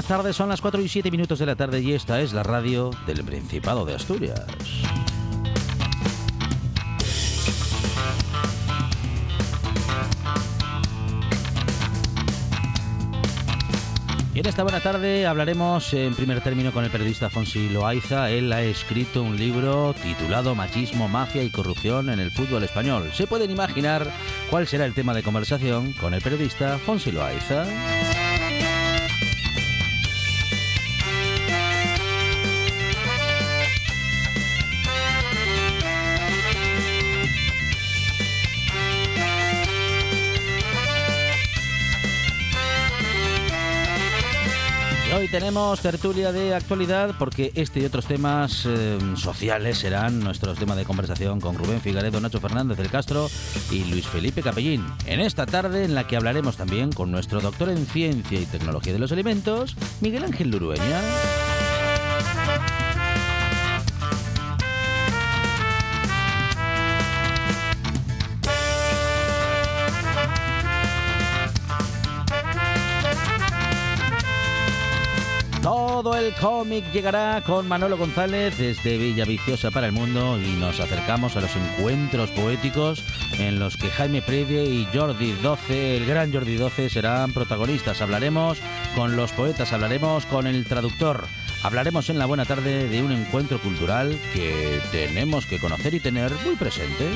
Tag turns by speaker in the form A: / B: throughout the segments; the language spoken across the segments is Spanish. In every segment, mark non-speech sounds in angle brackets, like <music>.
A: Buenas tardes, son las 4 y 7 minutos de la tarde y esta es la radio del Principado de Asturias. En esta buena tarde hablaremos en primer término con el periodista Fonsi Loaiza. Él ha escrito un libro titulado Machismo, Mafia y Corrupción en el fútbol español. Se pueden imaginar cuál será el tema de conversación con el periodista Fonsi Loaiza. Tenemos tertulia de actualidad porque este y otros temas eh, sociales serán nuestros temas de conversación con Rubén Figaredo, Nacho Fernández del Castro y Luis Felipe Capellín. En esta tarde en la que hablaremos también con nuestro doctor en Ciencia y Tecnología de los Alimentos, Miguel Ángel Lurueña. Cómic llegará con Manolo González desde Villaviciosa para el Mundo y nos acercamos a los encuentros poéticos en los que Jaime Previe y Jordi 12, el gran Jordi 12, serán protagonistas. Hablaremos con los poetas, hablaremos con el traductor. Hablaremos en la buena tarde de un encuentro cultural que tenemos que conocer y tener muy presente.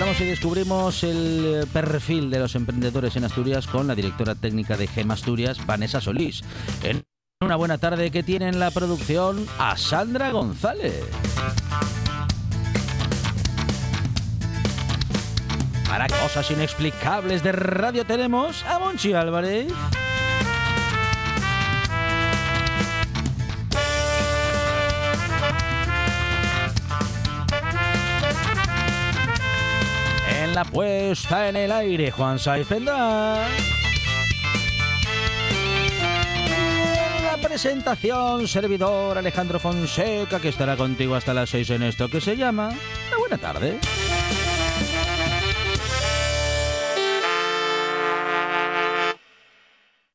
A: Hablamos y descubrimos el eh, perfil de los emprendedores en Asturias con la directora técnica de GEM Asturias, Vanessa Solís. En una buena tarde que tiene en la producción a Sandra González. Para cosas inexplicables de radio tenemos a Monchi Álvarez. La puesta en el aire, Juan Saiz. La presentación, servidor Alejandro Fonseca, que estará contigo hasta las 6 en esto que se llama La Buena Tarde.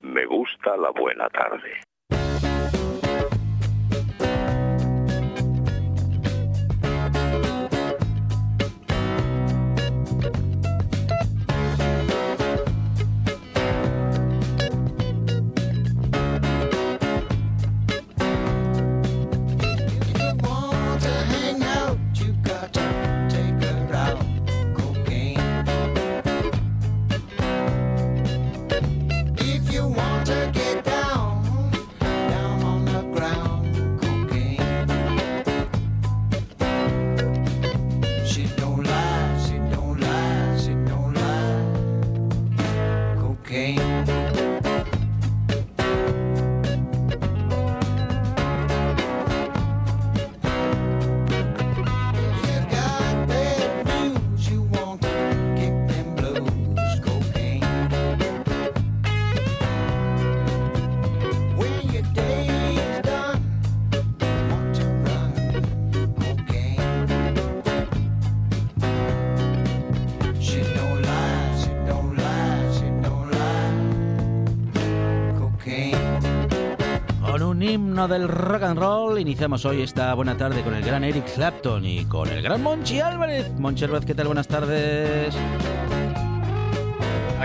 B: Me gusta la buena tarde.
A: Del rock and roll. Iniciamos hoy esta buena tarde con el gran Eric Clapton y con el gran Monchi Álvarez. Monchi Álvarez, ¿qué tal? Buenas tardes.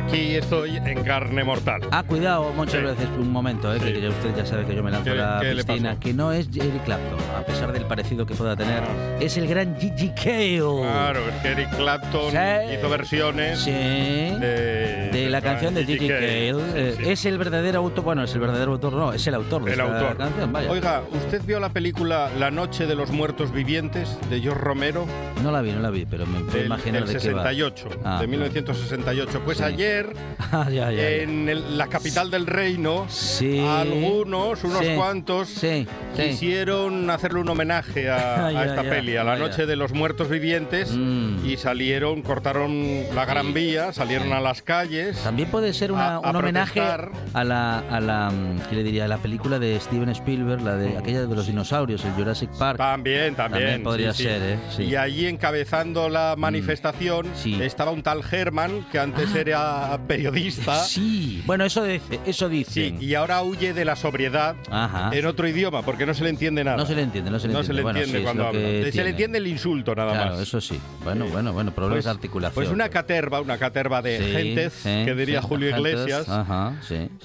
C: Aquí estoy en carne mortal.
A: Ah, cuidado, muchas
C: Sí.
A: veces un momento, eh,
C: Sí.
A: que ya usted ya sabe que yo me lanzo a
C: ¿Qué-
A: la piscina, que no es Eric Clapton, a pesar del parecido que pueda tener, es el gran Gigi Cale.
C: Claro, es que Eric Clapton
A: Sí.
C: hizo versiones de,
A: de la canción de Gigi Cale. Eh. Es el verdadero autor, bueno, es el verdadero autor, no, es el autor de
C: El
A: esta
C: autor.
A: canción, vaya.
C: Oiga, ¿usted vio la película La Noche de los Muertos Vivientes de George Romero?
A: No la vi, no la vi, pero me puedo
C: Del,
A: imaginar
C: del
A: de qué va.
C: 68,
A: Ah,
C: de
A: ah.
C: 1968. Pues
A: Sí.
C: Ayer, <laughs>
A: Ah, ya, ya, ya.
C: en el- la capital del reino,
A: Sí.
C: algunos, unos
A: Sí.
C: cuantos,
A: Sí,
C: quisieron hacerle un homenaje a, <laughs> esta peli, a La. Noche de los Muertos Vivientes,
A: Mm.
C: y salieron, cortaron la Gran Vía, salieron a las calles.
A: También puede ser una-
C: A- a
A: un homenaje a la, a la, mm, ¿qué le diría? A la película de Steven Spielberg, la de aquella de los dinosaurios, el Jurassic Park.
C: También, también.
A: También podría ser, ¿eh? Mm.
C: Y allí encabezando la manifestación estaba un tal Herman, que antes
A: Ah.
C: era periodista.
A: Sí, bueno, eso dice, eso
C: Sí, y ahora huye de la sobriedad
A: Ajá.
C: en otro idioma, porque no se le entiende nada.
A: No se le entiende, no se le
C: No
A: entiende.
C: se le
A: Bueno,
C: entiende
A: sí,
C: cuando habla. Se
A: tiene.
C: le entiende el insulto nada
A: Claro,
C: más.
A: eso sí. Bueno,
C: Sí.
A: bueno, bueno, problemas
C: Pues-
A: de articulación.
C: Pues una caterva, una caterva de
A: Sí,
C: gentes, que diría Julio Iglesias,
A: Ajá,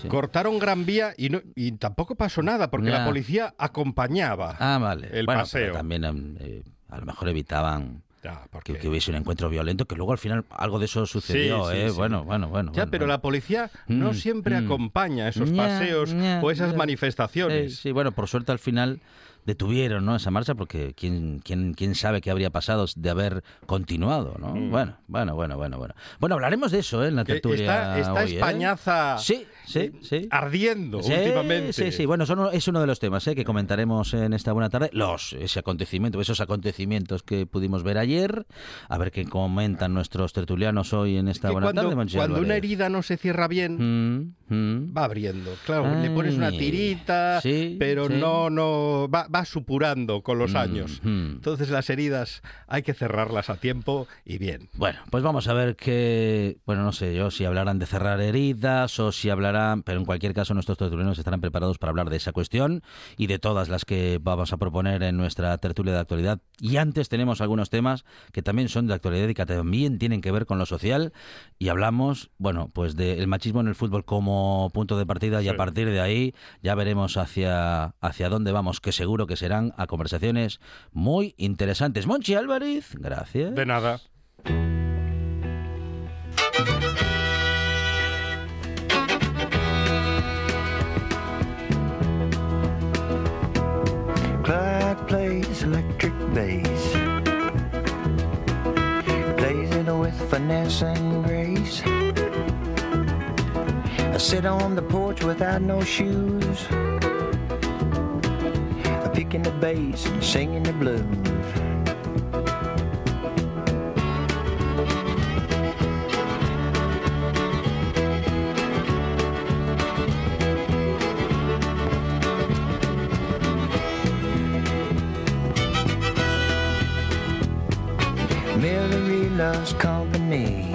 C: cortaron Gran Vía y, no- y tampoco pasó nada, porque la policía acompañaba
A: Ah, vale.
C: el
A: bueno,
C: paseo.
A: pero también em, eh, a lo mejor evitaban
C: Ya, porque-
A: que hubiese un encuentro violento, que luego al final algo de eso sucedió,
C: Sí, sí,
A: ¿eh?
C: sí.
A: Bueno, bueno, bueno.
C: Ya,
A: bueno,
C: pero
A: bueno.
C: la policía no
A: Mm,
C: siempre
A: mm.
C: acompaña esos paseos o esas manifestaciones.
A: Sí, sí, bueno, por suerte al final detuvieron ¿no? esa marcha porque quién, quién, quién sabe qué habría pasado de haber continuado, ¿no?
C: Mm.
A: Bueno, bueno, bueno, bueno, bueno. Bueno, hablaremos de eso ¿eh? en la tertulia
C: Está,
A: hoy, ¿eh?
C: Españaza
A: Sí, sí,
C: eh,
A: sí.
C: ardiendo
A: Sí,
C: últimamente.
A: Sí, sí, bueno, son- es uno de los temas ¿eh? que comentaremos en esta buena tarde. Los, ese acontecimiento, esos acontecimientos que pudimos ver ayer. A ver qué comentan nuestros tertulianos hoy en esta
C: Que
A: buena
C: cuando,
A: tarde, Monchi
C: cuando una
A: Álvarez.
C: herida no se cierra bien,
A: Mm, mm.
C: va abriendo. Claro, le pones una
A: Ay,
C: tirita,
A: sí,
C: pero
A: sí.
C: no, no, va, va supurando con los
A: Mm,
C: años.
A: mm.
C: Entonces las heridas hay que cerrarlas a tiempo y bien.
A: Bueno, pues vamos a ver que, bueno, no sé yo si hablarán de cerrar heridas o si hablarán, pero en cualquier caso nuestros tertulianos estarán preparados para hablar de esa cuestión y de todas las que vamos a proponer en nuestra tertulia de actualidad. Y antes tenemos algunos temas que también son de actualidad y que también tienen que ver con lo social y hablamos, bueno, pues del machismo en el fútbol como punto de partida y a
C: Sí.
A: partir de ahí ya veremos hacia, hacia dónde vamos, que seguro que serán a conversaciones muy interesantes. Monchi Álvarez, gracias.
C: De nada.
D: And grace. I sit on the porch without no shoes. Picking the bass and singing the blues. Millery loves company.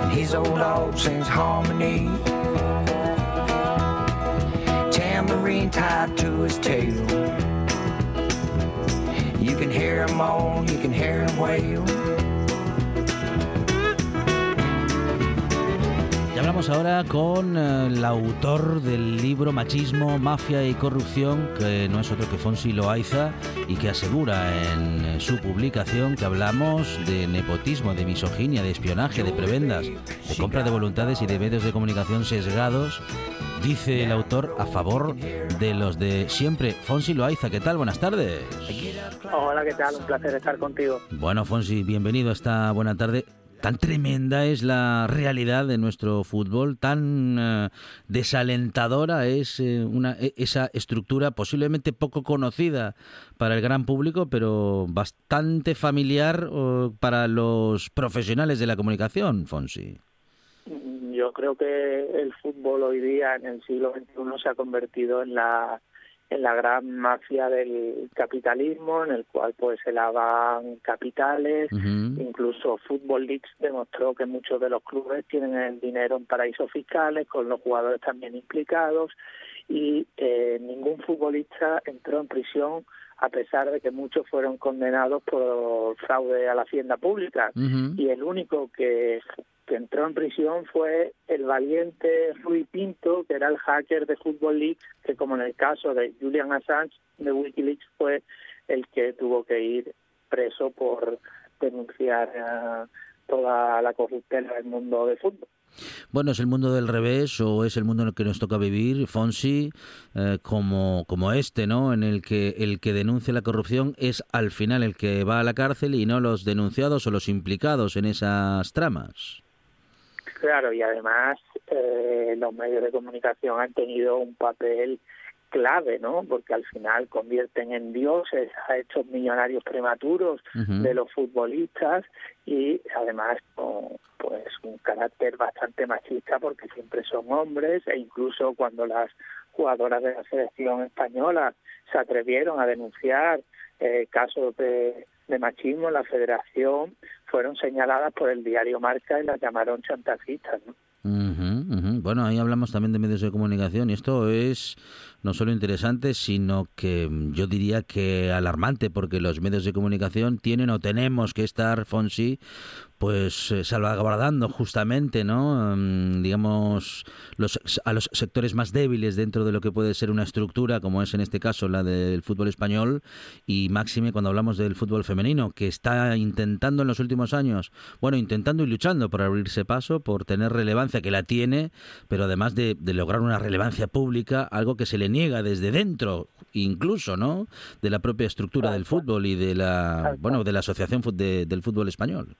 D: And his old dog sings harmony. Tambourine tied to his tail. You can hear him moan, you can hear him wail.
A: Hablamos ahora con eh, el autor del libro Machismo, Mafia y Corrupción, que no es otro que Fonsi Loaiza, y que asegura en eh, su publicación que hablamos de nepotismo, de misoginia, de espionaje, de prebendas, de compra de voluntades y de medios de comunicación sesgados. Dice el autor a favor de los de siempre. Fonsi Loaiza, ¿qué tal? Buenas tardes.
E: Hola, ¿qué tal? Un placer estar contigo.
A: Bueno, Fonsi, bienvenido a esta buena tarde. Tan tremenda es la realidad de nuestro fútbol, tan eh, desalentadora es eh, una, e- esa estructura posiblemente poco conocida para el gran público, pero bastante familiar oh, para los profesionales de la comunicación, Fonsi.
E: Yo creo que el fútbol hoy día, en el siglo XXI, se ha convertido en la en la gran mafia del capitalismo, en el cual pues se lavan capitales. Incluso Football Leaks demostró que muchos de los clubes tienen el dinero en paraísos fiscales, con los jugadores también implicados, y eh, ningún futbolista entró en prisión a pesar de que muchos fueron condenados por fraude a la hacienda pública. Y el único que, que entró en prisión fue el valiente Rui Pinto, que era el hacker de Football League, que como en el caso de Julian Assange de Wikileaks fue el que tuvo que ir preso por denunciar eh, toda la corruptela del mundo del fútbol.
A: Bueno, ¿es el mundo del revés o es el mundo en el que nos toca vivir, Fonsi, eh, como, como este, ¿no? En el que el que denuncia la corrupción es al final el que va a la cárcel y no los denunciados o los implicados en esas tramas.
E: Claro, y además eh, los medios de comunicación han tenido un papel clave, ¿no? Porque al final convierten en dioses a estos millonarios prematuros de los futbolistas y además con pues un carácter bastante machista porque siempre son hombres e incluso cuando las jugadoras de la selección española se atrevieron a denunciar eh, casos de, de machismo en la federación fueron señaladas por el diario Marca y las llamaron chantajistas, ¿no?
A: Ujú. Bueno, ahí hablamos también de medios de comunicación y esto es no solo interesante, sino que yo diría que alarmante, porque los medios de comunicación tienen o tenemos que estar, Fonsi, pues eh, salvaguardando justamente, ¿no? Mm, digamos, los, a los sectores más débiles dentro de lo que puede ser una estructura, como es en este caso la del fútbol español, y máxime cuando hablamos del fútbol femenino, que está intentando en los últimos años, bueno, intentando y luchando por abrirse paso, por tener relevancia, que la tiene, pero además de, de lograr una relevancia pública, algo que se le niega desde dentro, incluso, ¿no? De la propia estructura del fútbol y de la, bueno, de la asociación de- del fútbol español.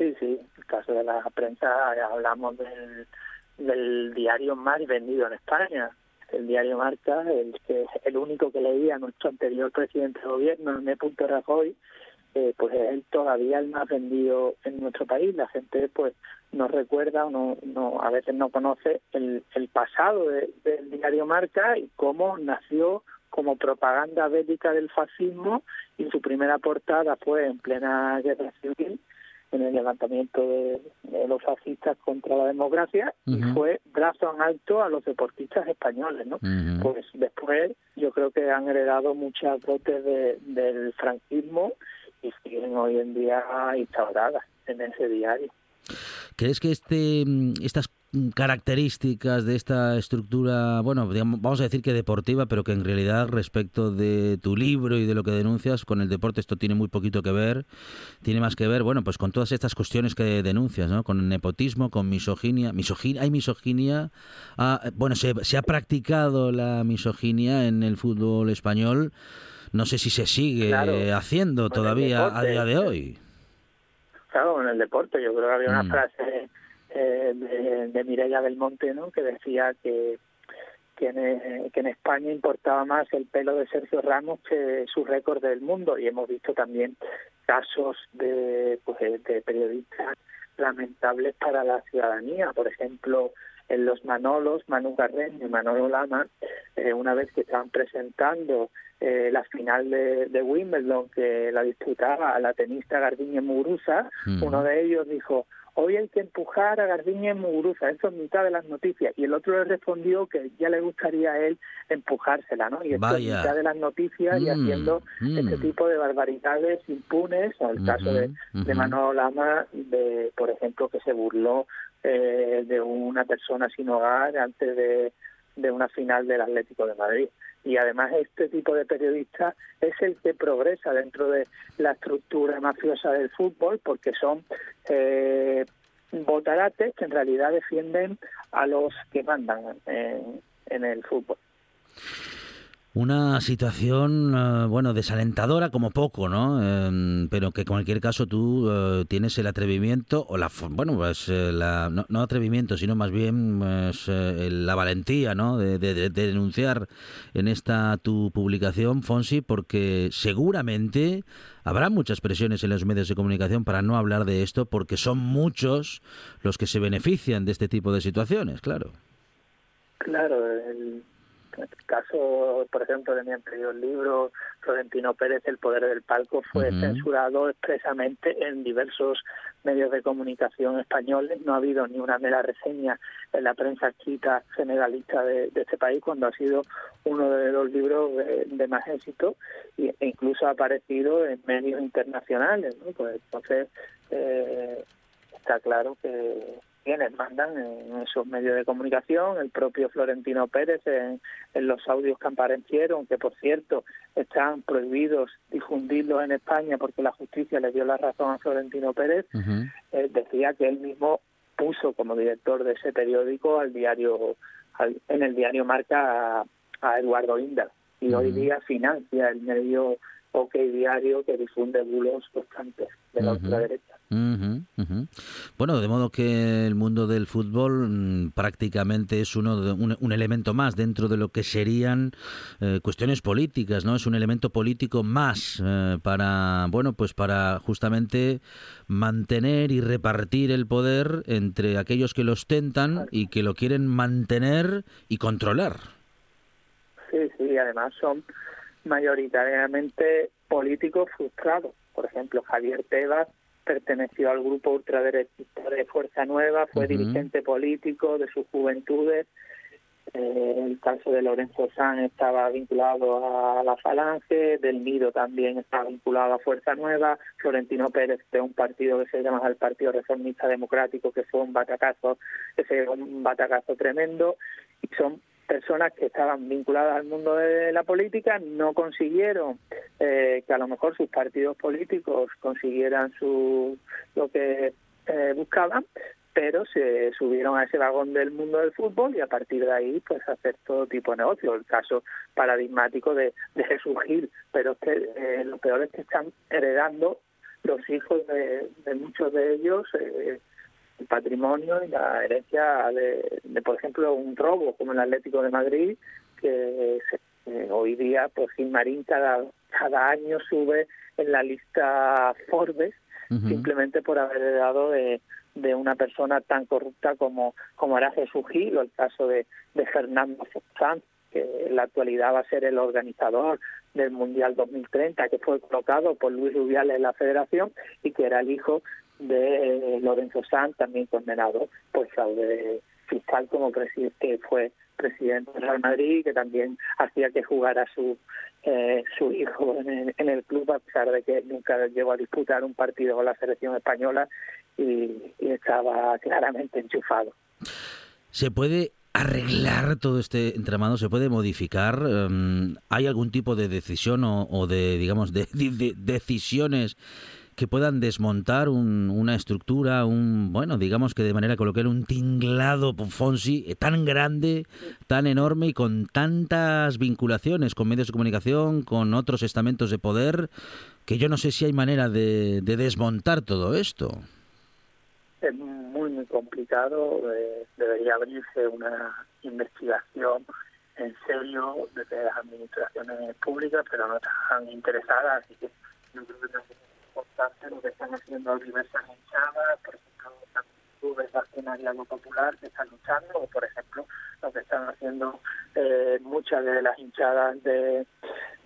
E: Sí, sí, en el caso de la prensa ya hablamos del, del diario más vendido en España. El diario Marca, el el único que leía nuestro anterior presidente de gobierno, M. Rajoy, eh, pues es el todavía el más vendido en nuestro país. La gente pues no recuerda o no, no a veces no conoce el, pasado de- del diario Marca y cómo nació como propaganda bélica del fascismo y su primera portada fue en plena guerra civil en el levantamiento de, de los fascistas contra la democracia y fue brazo en alto a los deportistas españoles, ¿no? Pues después yo creo que han heredado muchas dotes de- del franquismo y siguen hoy en día instauradas en ese diario.
A: ¿Crees que este, mm, estas características de esta estructura, bueno, digamos, vamos a decir que deportiva, pero que en realidad respecto de tu libro y de lo que denuncias con el deporte esto tiene muy poquito que ver, tiene más que ver, bueno, pues con todas estas cuestiones que denuncias, ¿no? Con el nepotismo, con misoginia, misoginia, hay misoginia, ah, bueno, se, se ha practicado la misoginia en el fútbol español, no sé si se sigue
E: Claro,
A: haciendo todavía a día de hoy.
E: Claro, en el deporte yo creo que había una
A: Mm.
E: frase eh, de, de Mireia del Monte, ¿no? Que decía que que en, eh, que en España importaba más el pelo de Sergio Ramos que su récord del mundo y hemos visto también casos de, pues, de periodistas lamentables para la ciudadanía. Por ejemplo, en los Manolos, Manu Carreño y Manolo Lama, eh, una vez que estaban presentando eh, la final de, de Wimbledon que la disputaba la tenista Garbiñe Muguruza,
A: Mm.
E: uno de ellos dijo, hoy hay que empujar a Garbiñe Muguruza, eso es mitad de las noticias, y el otro le respondió que ya le gustaría a él empujársela, ¿no? Y esto es
A: Vaya.
E: mitad de las noticias y
A: Mm,
E: haciendo
A: mm.
E: este tipo de barbaridades impunes, o el caso de, de. Manolo Lama, de, por ejemplo, que se burló eh, de una persona sin hogar antes de, de una final del Atlético de Madrid. Y además este tipo de periodista es el que progresa dentro de la estructura mafiosa del fútbol porque son eh, botarates que en realidad defienden a los que mandan en, en el fútbol.
A: Una situación, eh, bueno, desalentadora como poco, ¿no? Em, pero que en cualquier caso tú eh, tienes el atrevimiento, o la, bueno, pues eh, la, no, no atrevimiento, sino más bien pues, eh, la valentía, ¿no? De, de- de- de denunciar en esta tu publicación, Fonsi, porque seguramente habrá muchas presiones en los medios de comunicación para no hablar de esto, porque son muchos los que se benefician de este tipo de situaciones, claro.
E: Claro, el, el caso, por ejemplo, de mi anterior libro, Florentino Pérez, El poder del palco, fue censurado expresamente en diversos medios de comunicación españoles. No ha habido ni una mera reseña en la prensa escrita generalista de, de este país, cuando ha sido uno de los libros de, de más éxito y, e incluso ha aparecido en medios internacionales. ¿no? Pues entonces, eh, está claro que quienes mandan en esos medios de comunicación, el propio Florentino Pérez en, en los audios que aparecieron, que por cierto están prohibidos difundirlos en España porque la justicia le dio la razón a Florentino Pérez, eh, decía que él mismo puso como director de ese periódico al diario, al- en el diario Marca a, a Eduardo Inda y hoy día financia el medio OK Diario que difunde bulos constantes de la
A: Ujú.
E: ultraderecha.
A: Ujú, ujú. Bueno, de modo que el mundo del fútbol mm, prácticamente es uno de- un, un elemento más dentro de lo que serían eh, cuestiones políticas, ¿no? Es un elemento político más eh, para, bueno, pues para justamente mantener y repartir el poder entre aquellos que lo ostentan y que lo quieren mantener y controlar.
E: Sí, sí, además son mayoritariamente políticos frustrados. Por ejemplo, Javier Tebas perteneció al grupo ultraderechista de Fuerza Nueva, fue dirigente político de sus juventudes. Eh, el caso de Lorenzo Sanz estaba vinculado a la Falange, Del Nido también estaba vinculado a Fuerza Nueva, Florentino Pérez de un partido que se llama el Partido Reformista Democrático, que fue un batacazo, que fue un batacazo tremendo, y son personas que estaban vinculadas al mundo de la política no consiguieron eh, que a lo mejor sus partidos políticos consiguieran su lo que eh, buscaban pero se subieron a ese vagón del mundo del fútbol y a partir de ahí pues hacer todo tipo de negocio. El caso paradigmático de, de Jesús Gil pero es que eh, lo peor es que están heredando los hijos de, de muchos de ellos eh, el patrimonio y la herencia de, de, por ejemplo, un robo como el Atlético de Madrid, que se- eh, hoy día, pues Gilmarín cada, cada año sube en la lista Forbes simplemente por haber heredado de, de una persona tan corrupta como, como era Jesús Gil o el caso de, de Fernando Sanz, que en la actualidad va a ser el organizador del Mundial 2030, que fue colocado por Luis Rubiales en la federación y que era el hijo de eh, Lorenzo Sanz, también condenado por fraude fiscal como que fue presidente del Real Madrid, que también hacía que jugara su eh, su hijo en el, club, a pesar de que nunca llegó a disputar un partido con la selección española y, estaba claramente enchufado.
A: ¿Se puede arreglar todo este entramado? ¿Se puede modificar? Em, ¿Hay algún tipo de decisión o, o de, digamos, de decisiones que puedan desmontar un- una estructura, un, bueno, digamos que de manera coloquial, un tinglado Fonsi eh, tan grande, tan enorme y con tantas vinculaciones con medios de comunicación, con otros estamentos de poder, que yo no sé si hay manera de, de desmontar todo esto.
E: es muy muy complicado eh, debería abrirse una investigación en serio desde las administraciones públicas pero no están interesadas así que yo creo que importante lo que están haciendo diversas hinchadas por ejemplo clubes accionariado popular que están luchando o por ejemplo lo que están haciendo eh, muchas de las hinchadas de,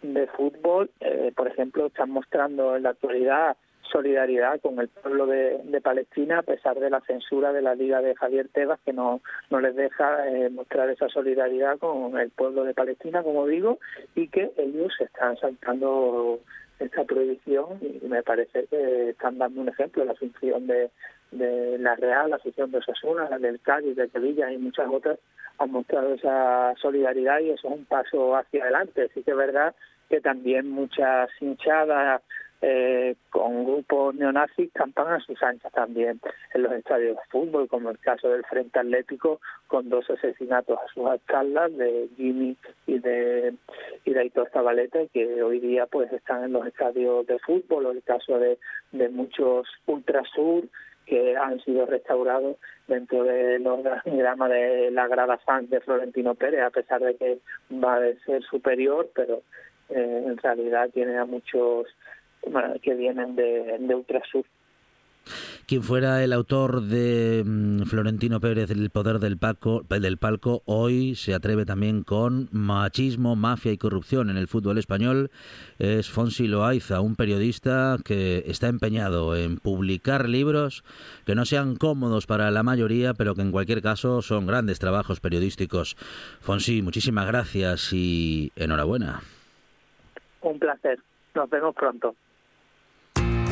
E: de fútbol. Eh, por ejemplo están mostrando en la actualidad solidaridad con el pueblo de, de Palestina a pesar de la censura de la Liga de Javier Tebas que no, no les deja eh, mostrar esa solidaridad con el pueblo de Palestina, como digo, y que ellos están saltando esta prohibición y me parece que están dando un ejemplo, la asunción de, la Real, la asunción de Osasuna, la del Cádiz, de Sevilla y muchas otras han mostrado esa solidaridad y eso es un paso hacia adelante. Sí que es verdad que también muchas hinchadas eh, con grupos neonazis campan a sus anchas también en los estadios de fútbol, como el caso del Frente Atlético, con dos asesinatos a sus espaldas de Jimmy y de, y de Aitor Zabaleta, que hoy día pues están en los estadios de fútbol, o el caso de, de muchos ultrasur que han sido restaurados dentro del organigrama de la grada fan de Florentino Pérez, a pesar de que va a ser superior, pero eh, en realidad tiene a muchos que vienen de, de Ultrasur.
A: Quien fuera el autor de mm, Florentino Pérez, El poder del palco, del palco, hoy se atreve también con machismo, mafia y corrupción en el fútbol español. Es Fonsi Loaiza, un periodista que está empeñado en publicar libros que no sean cómodos para la mayoría, pero que en cualquier caso son grandes trabajos periodísticos. Fonsi, muchísimas gracias y enhorabuena.
E: Un placer. Nos vemos pronto.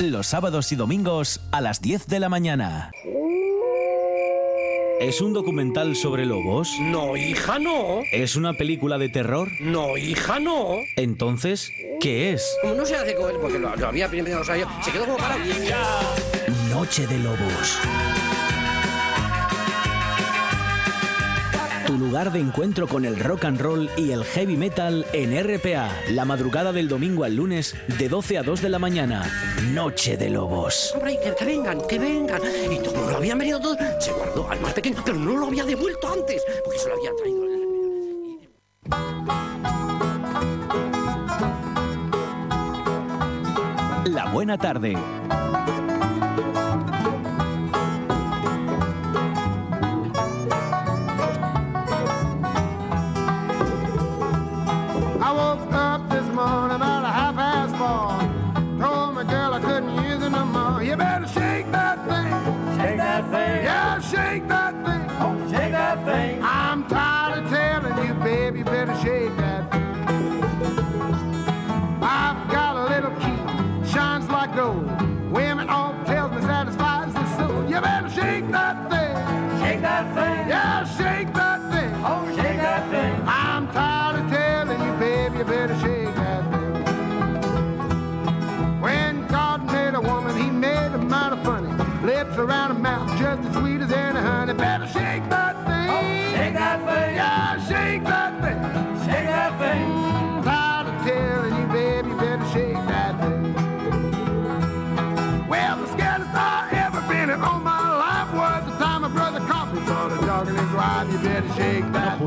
F: Los sábados y domingos a las 10 de la mañana. ¿Es un documental sobre lobos?
G: No, hija, no.
F: ¿Es una película de terror?
G: No, hija, no.
F: Entonces, ¿qué es?
G: Como no se hace con él, porque lo, lo había primero, o sea, yo, se quedó como para...
F: Noche de Lobos. Tu lugar de encuentro con el rock and roll y el heavy metal en RPA. La madrugada del domingo al lunes de 12 a 2 de la mañana. Noche de Lobos.
G: Hombre, que, que vengan, que vengan. Y como lo habían venido todos, se guardó al más pequeño, pero no lo había devuelto antes, porque se lo habían traído.
F: La buena tarde.
H: Shake that thing. Oh, shake that thing. I'm tired of telling you, baby, you better shake that thing. I've got a little key, shines like gold.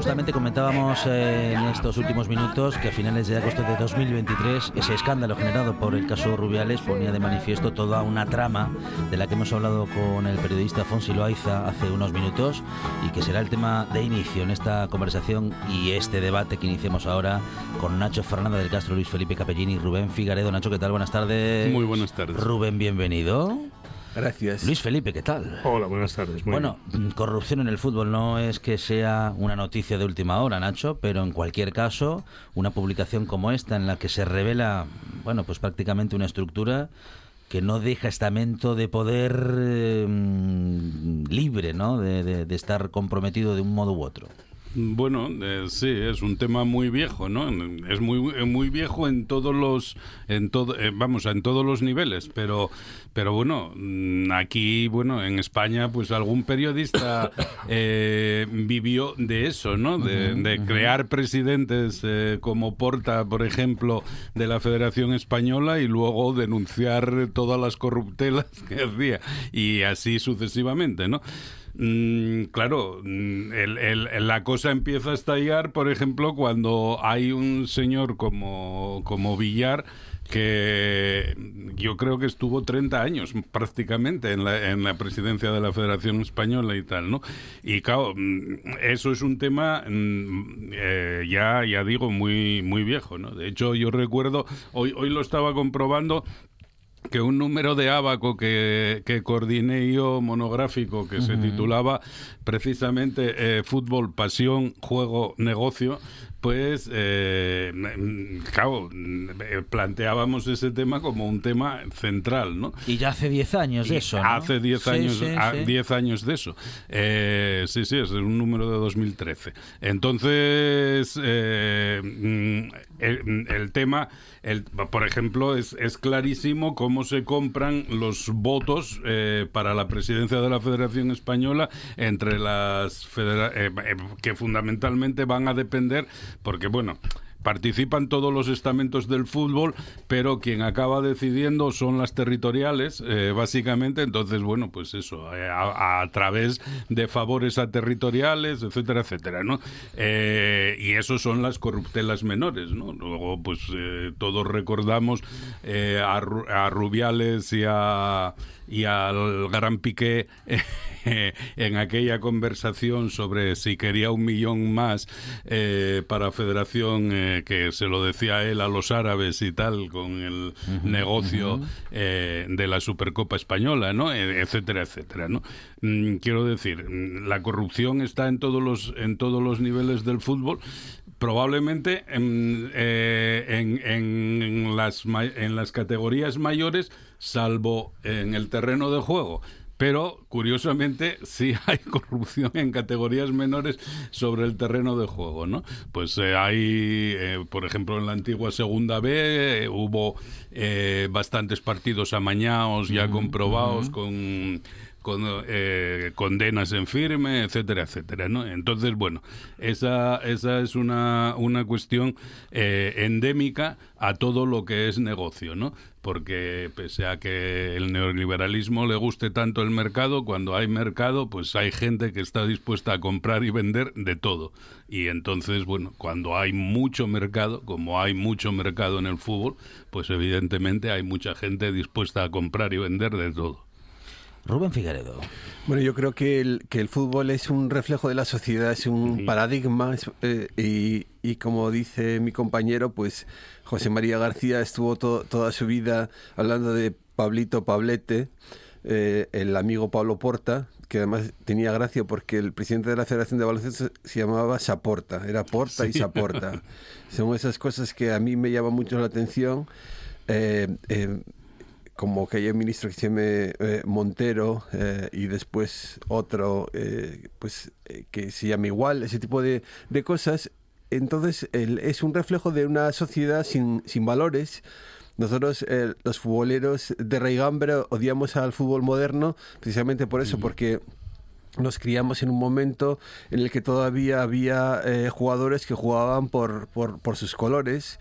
A: Justamente comentábamos eh, en estos últimos minutos que a finales de agosto de 2023 ese escándalo generado por el caso Rubiales ponía de manifiesto toda una trama de la que hemos hablado con el periodista Fonsi Loaiza hace unos minutos y que será el tema de inicio en esta conversación y este debate que iniciamos ahora con Nacho Fernanda del Castro, Luis Felipe Capellini y Rubén Figaredo. Nacho, ¿qué tal? Buenas tardes.
I: Muy buenas tardes.
A: Rubén, bienvenido.
I: Gracias.
A: Luis Felipe, ¿qué tal?
I: Hola, buenas tardes. Muy
A: Bueno, mm, corrupción en el fútbol no es que sea una noticia de última hora, Nacho, pero en cualquier caso, una publicación como esta en la que se revela, bueno, pues prácticamente una estructura que no deja estamento de poder eh, mm, libre, ¿no? De, de- de estar comprometido de un modo u otro.
I: Bueno, eh, sí, es un tema muy viejo, ¿no? Es muy eh, muy viejo en todos los en todo eh, vamos, en todos los niveles, pero pero bueno, mm, aquí, bueno, en España pues algún periodista <coughs> eh, vivió de eso, ¿no? De, de crear presidentes eh, como Porta, por ejemplo, de la Federación Española y luego denunciar todas las corruptelas <laughs> que hacía y así sucesivamente, ¿no? Mm, claro, mm, la cosa empieza a estallar, por ejemplo, cuando hay un señor como, como Villar que yo creo que estuvo 30 años prácticamente en la, en la presidencia de la Federación Española y tal, ¿no? Y claro, mm, eso es un tema eh, ya, ya digo, muy, muy viejo, ¿no? De hecho, yo recuerdo, hoy, hoy lo estaba comprobando, que un número de Abaco que, que coordiné yo monográfico que se titulaba precisamente eh, Fútbol, Pasión, Juego, Negocio, pues, eh, mm, claro, eh, planteábamos ese tema como un tema central, ¿no?
A: Y ya hace 10 años de eso, ¿no?
I: Hace 10
A: Sí,
I: años,
A: sí,
I: ah,
A: sí.
I: 10 años de eso. Eh, sí, sí, es un número de 2013. Entonces, eh, mm, el, tema, el, por ejemplo, es, clarísimo cómo se compran los votos eh, para la presidencia de la Federación Española entre las eh, eh, que fundamentalmente van a depender, porque bueno, participan todos los estamentos del fútbol, pero quien acaba decidiendo son las territoriales, eh, básicamente. Entonces, bueno, pues eso, eh, a, través de favores a territoriales, etcétera, etcétera, ¿no? Eh, y eso son las corruptelas menores, ¿no? Luego, pues todos recordamos a Rubiales y a y al gran Piqué eh, en aquella conversación sobre si quería un millón más eh, para Federación, eh, que se lo decía él a los árabes y tal, con el negocio eh, de la Supercopa Española, ¿no? Eh, etcétera, etcétera, ¿no? Mm, quiero decir, mm, la corrupción está en todos los, en todos los niveles del fútbol probablemente en, eh, en- en las, ma- en las categorías mayores, salvo en el terreno de juego. Pero, curiosamente, <laughs> sí hay corrupción en categorías menores sobre el terreno de juego, ¿no? Pues eh, hay, eh, por ejemplo, en la antigua Segunda B eh, hubo bastantes partidos amañados ya comprobados con con eh, condenas en firme, etcétera, etcétera, ¿no? Entonces, bueno, esa, esa es una, una cuestión eh, endémica a todo lo que es negocio, ¿no? Porque pese a que el neoliberalismo le guste tanto el mercado, cuando hay mercado, pues hay gente que está dispuesta a comprar y vender de todo. Y entonces, bueno, cuando hay mucho mercado, como hay mucho mercado en el fútbol, pues evidentemente hay mucha gente dispuesta a comprar y vender de todo.
A: Rubén Figueredo.
J: Bueno, yo creo que el, que el fútbol es un reflejo de la sociedad, es un paradigma es, eh, y, y como dice mi compañero, pues José María García estuvo to- toda su vida hablando de Pablito Pablete, eh, el amigo Pablo Porta, que además tenía gracia porque el presidente de la Federación de Baloncesto se llamaba Saporta, era Porta y
K: Sí.
J: Saporta. <laughs> Son esas cosas que a mí me llaman mucho la atención. Eh, como que hay un ministro que se llame eh, Montero eh, y después otro eh, pues eh, que se llama igual, ese tipo de, de cosas. Entonces el- es un reflejo de una sociedad sin, sin valores. Nosotros, eh, los futboleros de Raigambre, odiamos al fútbol moderno precisamente por eso, porque nos criamos en un momento en el que todavía había eh, jugadores que jugaban por, por, por sus colores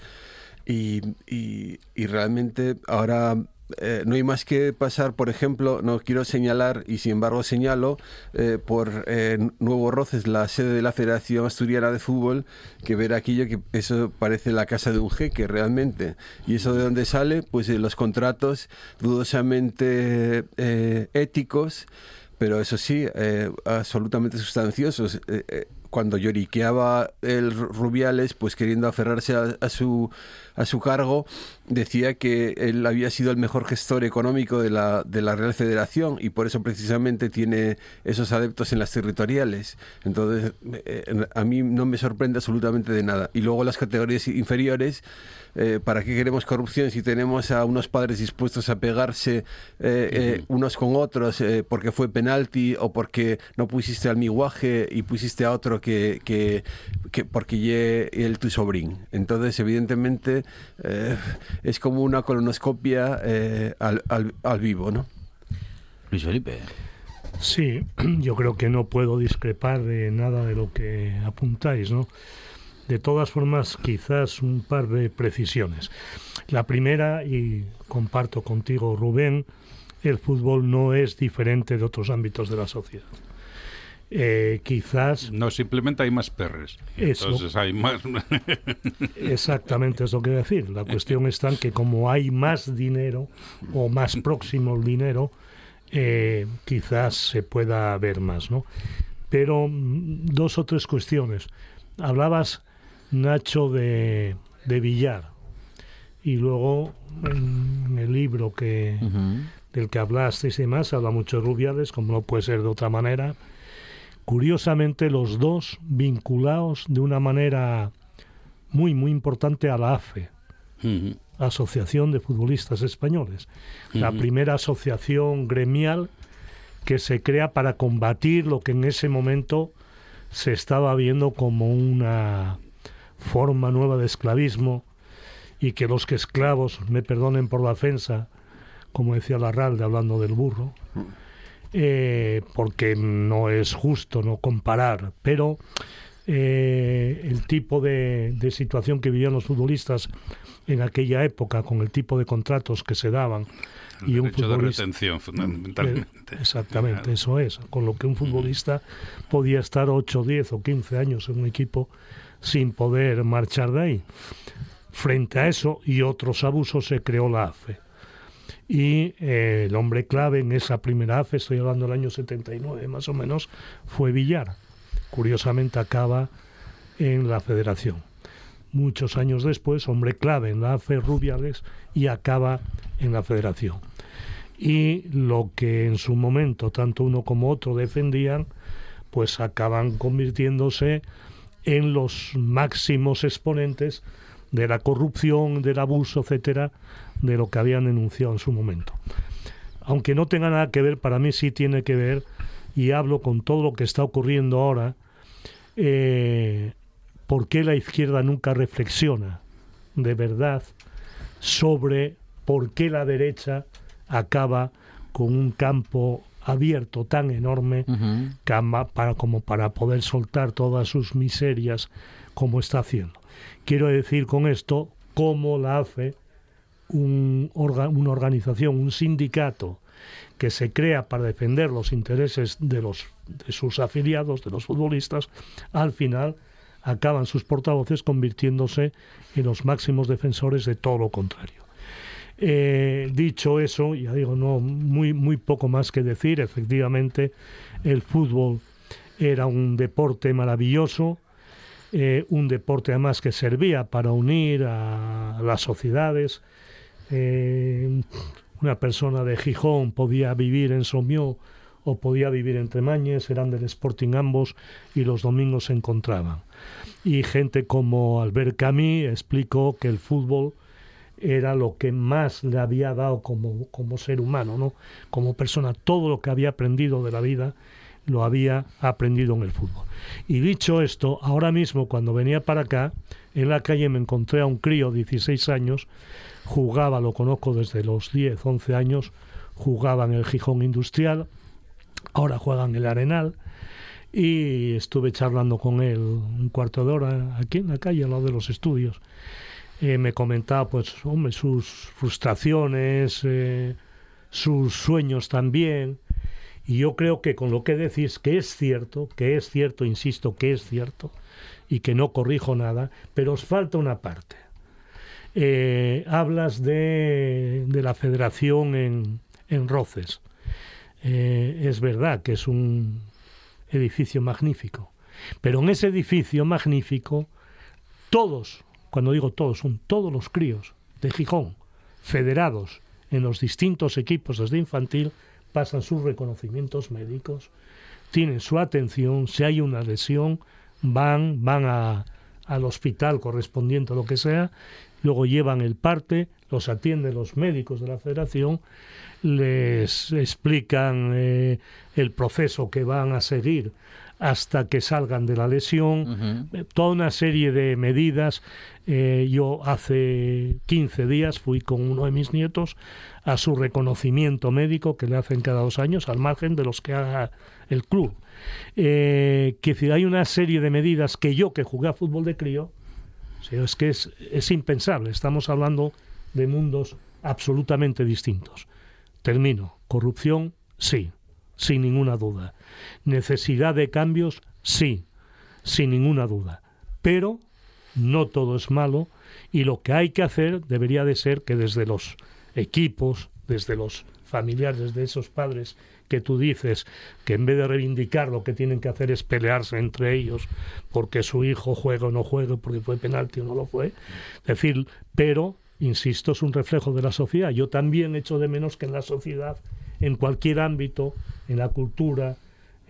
J: y, y- y realmente ahora eh, no hay más que pasar, por ejemplo, no quiero señalar y sin embargo señalo eh, por eh, Nuevo Roces, la sede de la Federación Asturiana de Fútbol, que ver aquello que eso parece la casa de un jeque realmente. ¿Y eso de dónde sale? Pues de los contratos dudosamente éticos pero eso sí, absolutamente sustanciosos. Cuando lloriqueaba el Rubiales, pues queriendo aferrarse a su, a su cargo, decía que él había sido el mejor gestor económico de la, de la Real Federación y por eso precisamente tiene esos adeptos en las territoriales. Entonces, eh, a mí no me sorprende absolutamente de nada. Y luego las categorías inferiores, eh, ¿para qué queremos corrupción si tenemos a unos padres dispuestos a pegarse eh, eh, unos con otros eh, porque fue penalti o porque no pusiste al miguaje y pusiste a otro que, que, que porque ye el tu sobrín? Entonces, evidentemente, eh, es como una colonoscopia eh, al, al, al vivo, ¿no?
A: Luis Felipe.
L: Sí, <clears throat> yo creo que no puedo discrepar de nada de lo que apuntáis, ¿no? De todas formas, quizás un par de precisiones. La primera, y comparto contigo, Rubén, el fútbol no es diferente de otros ámbitos de la sociedad. Eh, quizás...
I: No, simplemente hay más perres.
L: Eso.
I: Entonces hay más... <laughs>
L: Exactamente es lo que decir. La cuestión está en que como hay más dinero o más próximo el dinero, eh, quizás se pueda ver más, ¿no? Pero mm, dos o tres cuestiones. Hablabas, Nacho, de, de Villar. Y luego en el libro que, del que hablasteis y demás, habla mucho de Rubiales, como no puede ser de otra manera. Curiosamente, los dos vinculados de una manera muy, muy importante a la AFE, Asociación de Futbolistas Españoles, la primera asociación gremial que se crea para combatir lo que en ese momento se estaba viendo como una forma nueva de esclavismo y que los que esclavos, me perdonen por la ofensa, como decía Larralde hablando del burro, eh, porque no es justo no comparar, pero eh, el tipo de, de situación que vivían los futbolistas en aquella época con el tipo de contratos que se daban y un
I: Derecho de
L: futbolista
I: retención, fundamentalmente.
L: eh, Exactamente, eso es. Con lo que un futbolista podía estar 8, 10 o 15 años en un equipo sin poder marchar de ahí. Frente a eso y otros abusos se creó la AFE. Y eh, el hombre clave en esa primera AFE, estoy hablando del año 79 más o menos, fue Villar. Curiosamente acaba en la federación. Muchos años después, hombre clave en la AFE Rubiales y acaba en la federación y lo que en su momento tanto uno como otro defendían, pues acaban convirtiéndose en los máximos exponentes de la corrupción, del abuso, etcétera, de lo que habían denunciado en su momento. Aunque no tenga nada que ver, para mí sí tiene que ver, y hablo con todo lo que está ocurriendo ahora, eh, por qué la izquierda nunca reflexiona de verdad sobre por qué la derecha acaba con un campo abierto tan enorme para, como para poder soltar todas sus miserias como está haciendo. Quiero decir con esto cómo la AFE, un una organización, un sindicato que se crea para defender los intereses de, los, de sus afiliados, de los futbolistas, al final acaban sus portavoces convirtiéndose en los máximos defensores de todo lo contrario. Eh, dicho eso, ya digo, no muy, muy poco más que decir. Efectivamente, el fútbol era un deporte maravilloso, eh, un deporte además que servía para unir a las sociedades. Eh, una persona de Gijón podía vivir en Somió o podía vivir en Tremañes, eran del Sporting ambos y los domingos se encontraban. Y gente como Albert Camus explicó que el fútbol era lo que más le había dado como, como ser humano, ¿no? como persona. Todo lo que había aprendido de la vida lo había aprendido en el fútbol. Y dicho esto, ahora mismo cuando venía para acá, en la calle me encontré a un crío de 16 años, jugaba, lo conozco desde los 10, 11 años, jugaba en el Gijón Industrial, ahora juega en el Arenal, y estuve charlando con él un cuarto de hora aquí en la calle, al lado de los estudios. Eh, me comentaba, pues, hombre, sus frustraciones, eh, sus sueños también. Y yo creo que con lo que decís, que es cierto, que es cierto, insisto, que es cierto, y que no corrijo nada, pero os falta una parte. Eh, hablas de, de la federación en, en Roces. Eh, es verdad que es un edificio magnífico, pero en ese edificio magnífico, todos, cuando digo todos, son todos los críos de Gijón, federados en los distintos equipos desde infantil, pasan sus reconocimientos médicos, tienen su atención, si hay una lesión, van, van a, al hospital correspondiente o lo que sea, luego llevan el parte, los atienden los médicos de la federación, les explican eh, el proceso que van a seguir hasta que salgan de la lesión, eh, toda una serie de medidas. Eh, yo hace 15 días fui con uno de mis nietos a su reconocimiento médico que le hacen cada dos años, al margen de los que haga el club. Eh, que si hay una serie de medidas que yo, que jugué a fútbol de crío, o sea, es que es, es impensable. Estamos hablando de mundos absolutamente distintos. Termino. Corrupción, sí, sin ninguna duda. Necesidad de cambios, sí, sin ninguna duda. Pero no todo es malo y lo que hay que hacer debería de ser que desde los equipos, desde los familiares de esos padres que tú dices que en vez de reivindicar lo que tienen que hacer es pelearse entre ellos porque su hijo juega o no juega, porque fue penalti o no lo fue. Decir, pero, insisto, es un reflejo de la sociedad. Yo también echo de menos que en la sociedad, en cualquier ámbito, en la cultura,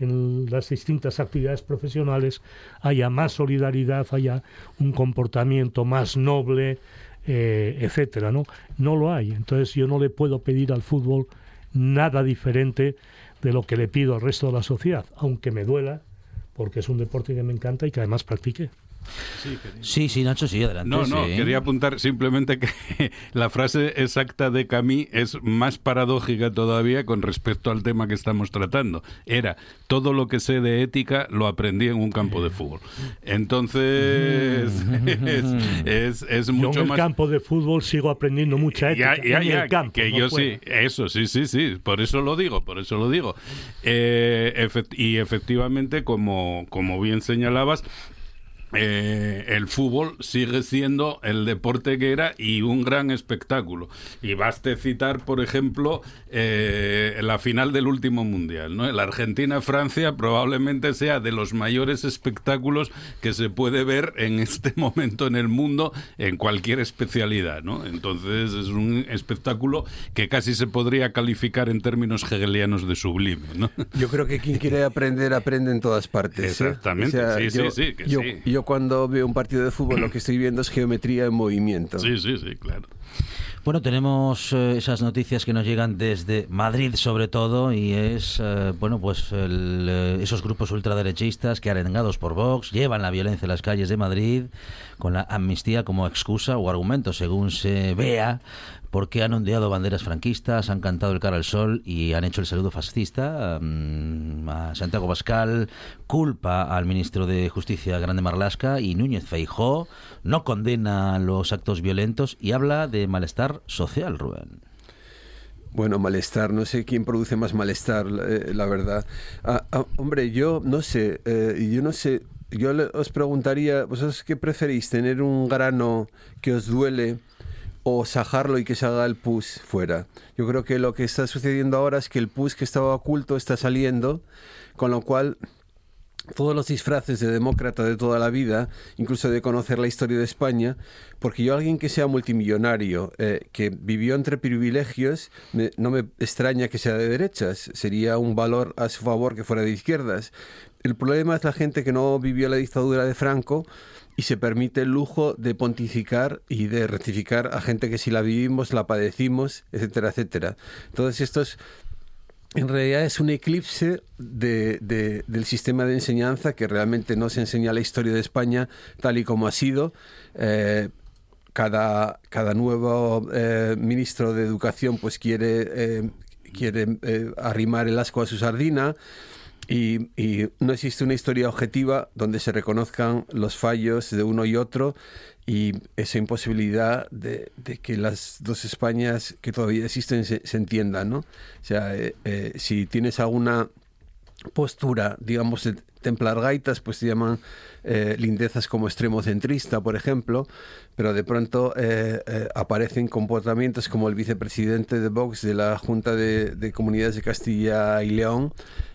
L: en las distintas actividades profesionales haya más solidaridad, haya un comportamiento más noble, eh, etcétera, ¿no? No lo hay. Entonces yo no le puedo pedir al fútbol nada diferente de lo que le pido al resto de la sociedad, aunque me duela, porque es un deporte que me encanta y que además practiqué.
A: Sí, sí, Nacho, sí, adelante.
I: No, no,
A: sí.
I: quería apuntar simplemente que <laughs> la frase exacta de Camille es más paradójica todavía con respecto al tema que estamos tratando. Era, todo lo que sé de ética lo aprendí en un campo de fútbol. Entonces, <laughs> <laughs> es, es, es
L: Yo
I: mucho
L: en el
I: más...
L: campo de fútbol sigo aprendiendo mucha ética.
I: Ya, ya,
L: en
I: ya,
L: el campo,
I: que
L: no
I: yo
L: fuera.
I: sí, eso, sí, sí, sí, por eso lo digo, por eso lo digo. Eh, efect- y efectivamente, como, como bien señalabas, eh, el fútbol sigue siendo el deporte que era y un gran espectáculo. Y baste citar, por ejemplo, eh, la final del último mundial. ¿no? La Argentina-Francia probablemente sea de los mayores espectáculos que se puede ver en este <laughs> momento en el mundo en cualquier especialidad. ¿no? Entonces es un espectáculo que casi se podría calificar en términos hegelianos de sublime. ¿no?
J: Yo creo que quien quiere aprender, aprende en todas partes. ¿eh?
I: Exactamente, sí, sí,
J: yo,
I: sí, que
J: yo,
I: sí.
J: yo cuando veo un partido de fútbol lo que estoy viendo es geometría en movimiento.
I: Sí, sí, sí, claro.
A: Bueno, tenemos eh, esas noticias que nos llegan desde Madrid sobre todo y es, eh, bueno, pues el, eh, esos grupos ultraderechistas que arengados por Vox llevan la violencia a las calles de Madrid con la amnistía como excusa o argumento según se vea porque han ondeado banderas franquistas, han cantado el cara al sol y han hecho el saludo fascista mm, a Santiago Pascal, culpa al ministro de Justicia Grande Marlasca y Núñez Feijó no condena los actos violentos y habla de malestar social, Rubén.
J: Bueno, malestar, no sé quién produce más malestar, eh, la verdad. Ah, ah, hombre, yo no sé, eh, yo no sé, yo le- os preguntaría, ¿vosotros qué preferís? ¿Tener un grano que os duele o sajarlo y que se haga el pus fuera? Yo creo que lo que está sucediendo ahora es que el pus que estaba oculto está saliendo, con lo cual todos los disfraces de demócrata de toda la vida, incluso de conocer la historia de España, porque yo alguien que sea multimillonario, eh, que vivió entre privilegios, no me extraña que sea de derechas, sería un valor a su favor que fuera de izquierdas. El problema es la gente que no vivió la dictadura de Franco y se permite el lujo de pontificar y de rectificar a gente que si la vivimos, la padecimos, etcétera, etcétera. Entonces estos en realidad es un eclipse de- de- del sistema de enseñanza que realmente no se enseña la historia de España tal y como ha sido. Eh, cada, cada nuevo eh, ministro de Educación pues quiere, eh, quiere arrimar el asco a su sardina y, y no existe una historia objetiva donde se reconozcan los fallos de uno y otro y esa imposibilidad de, de que las dos Españas que todavía existen se, se entiendan, ¿no? O sea, eh, eh, si tienes alguna postura, digamos, de templar gaitas, pues se llaman eh, lindezas como extremo centrista, por ejemplo, pero de pronto eh, eh, aparecen comportamientos como el vicepresidente de Vox de la Junta de, de Comunidades de Castilla y León,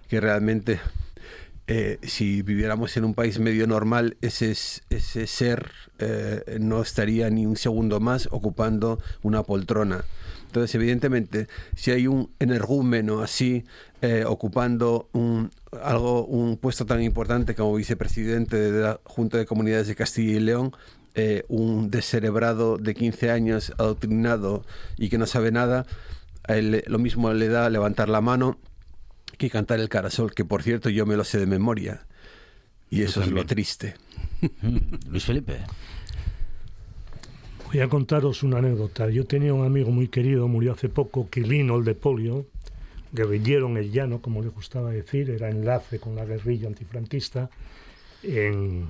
J: que realmente, eh, si viviéramos en un país medio normal, ese, es- ese ser eh, no estaría ni un segundo más ocupando una poltrona. Entonces, evidentemente, si hay un energúmeno así eh, ocupando un, algo, un puesto tan importante como vicepresidente de la Junta de Comunidades de Castilla y León, eh, un descerebrado de 15 años adoctrinado y que no sabe nada, él lo mismo le da levantar la mano que cantar el carasol, que por cierto yo me lo sé de memoria. Y eso es lo triste. <laughs>
A: Luis Felipe.
L: Voy a contaros una anécdota. Yo tenía un amigo muy querido, murió hace poco, Quilino, el de polio, guerrillero en el llano, como le gustaba decir, era enlace con la guerrilla antifranquista en,